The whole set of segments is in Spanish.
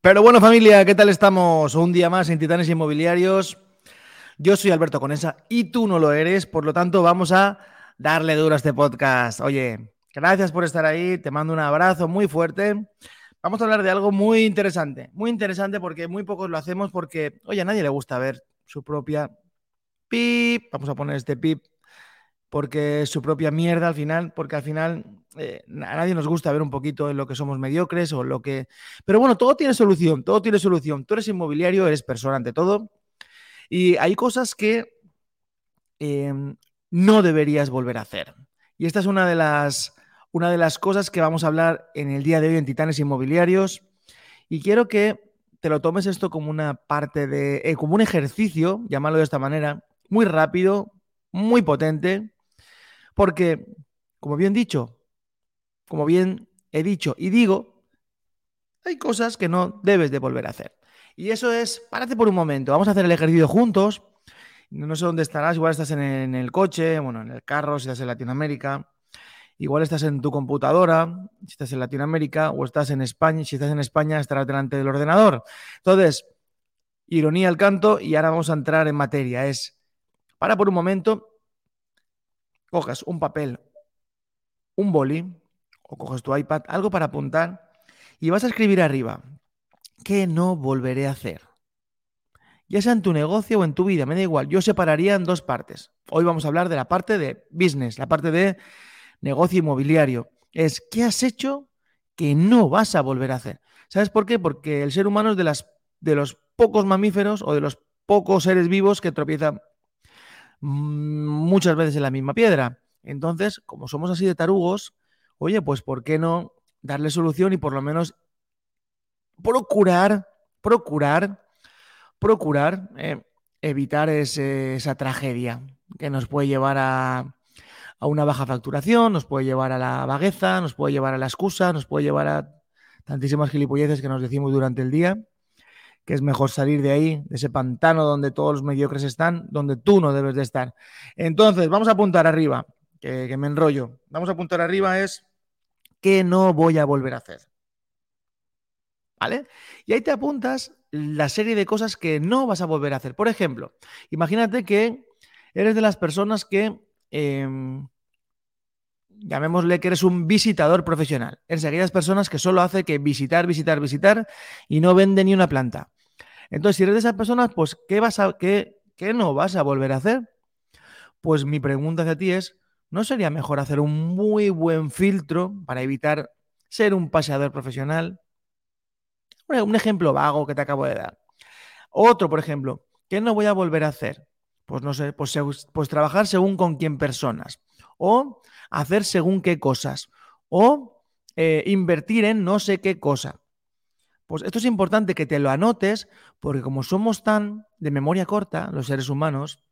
Pero bueno, familia, ¿qué tal estamos? Un día más en Titanes Inmobiliarios. Yo soy Alberto Conesa y tú no lo eres, por lo tanto vamos a darle duro a este podcast. Oye, gracias por estar ahí, te mando un abrazo muy fuerte. Vamos a hablar de algo muy interesante, muy interesante porque muy pocos lo hacemos porque, oye, a nadie le gusta ver su propia pip, vamos a poner este pip, porque es su propia mierda al final, porque al final eh, a nadie nos gusta ver un poquito en lo que somos mediocres o lo que... Pero bueno, todo tiene solución, todo tiene solución. Tú eres inmobiliario, eres persona ante todo y hay cosas que em, no deberías volver a hacer. Y esta es una de, las, una de las cosas que vamos a hablar en el día de hoy en Titanes Inmobiliarios. Y quiero que te lo tomes esto como una parte de, eh, como un ejercicio, llamarlo de esta manera, muy rápido, muy potente, porque, como bien dicho, como bien he dicho y digo, hay cosas que no debes de volver a hacer. Y eso es, párate por un momento, vamos a hacer el ejercicio juntos. No sé dónde estarás, igual estás en el coche, bueno, en el carro, si estás en Latinoamérica, igual estás en tu computadora, si estás en Latinoamérica, o estás en España, si estás en España estarás delante del ordenador. Entonces, ironía al canto y ahora vamos a entrar en materia. Es, para por un momento, cojas un papel, un boli, o coges tu iPad, algo para apuntar, y vas a escribir arriba, ¿qué no volveré a hacer? Ya sea en tu negocio o en tu vida, me da igual. Yo separaría en dos partes. Hoy vamos a hablar de la parte de business, la parte de negocio inmobiliario. Es qué has hecho que no vas a volver a hacer. ¿Sabes por qué? Porque el ser humano es de, las, de los pocos mamíferos o de los pocos seres vivos que tropiezan mm, muchas veces en la misma piedra. Entonces, como somos así de tarugos, oye, pues ¿por qué no darle solución y por lo menos procurar, procurar, procurar eh, evitar esa tragedia que nos puede llevar a, a una baja facturación, nos puede llevar a la vagueza, nos puede llevar a la excusa, nos puede llevar a tantísimas gilipolleces que nos decimos durante el día, que es mejor salir de ahí, de ese pantano donde todos los mediocres están, donde tú no debes de estar. Entonces, vamos a apuntar arriba, que, que me enrollo. Vamos a apuntar arriba es que no voy a volver a hacer. ¿Vale? Y ahí te apuntas la serie de cosas que no vas a volver a hacer. Por ejemplo, imagínate que eres de las personas que, em, llamémosle que eres un visitador profesional. Eres de aquellas personas que solo hace que visitar, visitar, visitar y no vende ni una planta. Entonces, si eres de esas personas, pues, ¿qué, vas a, qué, qué no vas a volver a hacer? Pues mi pregunta hacia ti es, ¿no sería mejor hacer un muy buen filtro para evitar ser un paseador profesional? Un ejemplo vago que te acabo de dar. Otro, por ejemplo, ¿qué no voy a volver a hacer? Pues no sé, pues, pues trabajar según con quién personas. O hacer según qué cosas. O eh, invertir en no sé qué cosa. Pues esto es importante que te lo anotes porque como somos tan de memoria corta, los seres humanos,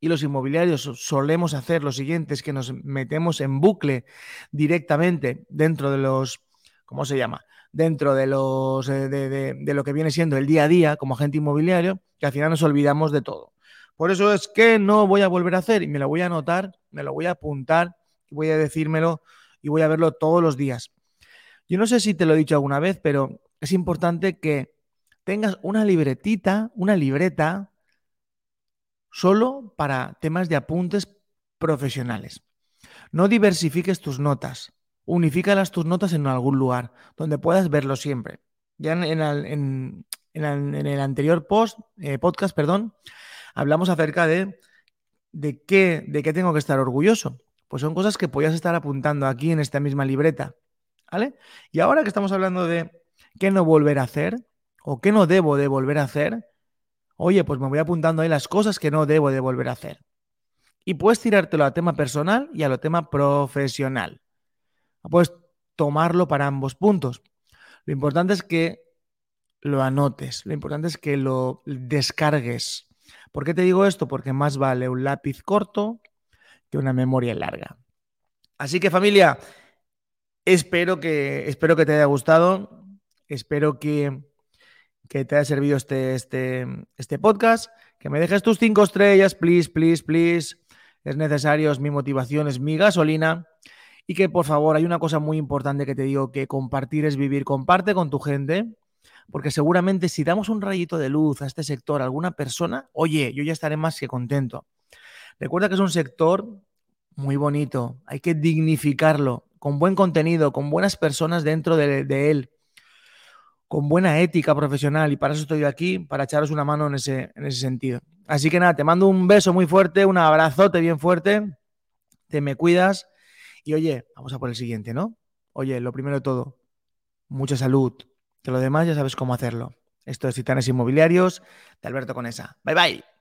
y los inmobiliarios solemos hacer lo siguiente, es que nos metemos en bucle directamente dentro de los, ¿cómo se llama? Dentro de, los, eh, de, lo que viene siendo el día a día como agente inmobiliario, que al final nos olvidamos de todo. Por eso es que no voy a volver a hacer y me lo voy a anotar, me lo voy a apuntar, voy a decírmelo y voy a verlo todos los días. Yo no sé si te lo he dicho alguna vez, pero es importante que tengas una libretita, una libreta solo para temas de apuntes profesionales. No diversifiques tus notas. Unifícalas tus notas en algún lugar donde puedas verlo siempre. Ya en, el anterior post, eh, podcast, perdón, hablamos acerca de, de, qué, de qué tengo que estar orgulloso. Pues son cosas que podías estar apuntando aquí en esta misma libreta. ¿Vale? Y ahora que estamos hablando de qué no volver a hacer o qué no debo de volver a hacer, oye, pues me voy apuntando ahí las cosas que no debo de volver a hacer. Y puedes tirártelo a tema personal y a lo tema profesional. Puedes tomarlo para ambos puntos. Lo importante es que lo anotes, lo importante es que lo descargues. ¿Por qué te digo esto? Porque más vale un lápiz corto que una memoria larga. Así que familia, espero que, espero que te haya gustado, espero que, que te haya servido este, este, este podcast, que me dejes tus cinco estrellas, please, please, please. Es necesario, es mi motivación, es mi gasolina. Y que por favor, hay una cosa muy importante que te digo, que compartir es vivir. Comparte con tu gente, porque seguramente si damos un rayito de luz a este sector a alguna persona, oye, yo ya estaré más que contento. Recuerda que es un sector muy bonito, hay que dignificarlo, con buen contenido, con buenas personas dentro de, él, con buena ética profesional, y para eso estoy aquí, para echaros una mano en ese, en ese sentido. Así que nada, te mando un beso muy fuerte, un abrazote bien fuerte, te me cuidas y oye, vamos a por el siguiente, ¿no? Oye, lo primero de todo, mucha salud, que lo demás ya sabes cómo hacerlo. Esto es Titanes Inmobiliarios de Alberto Conesa. Bye bye.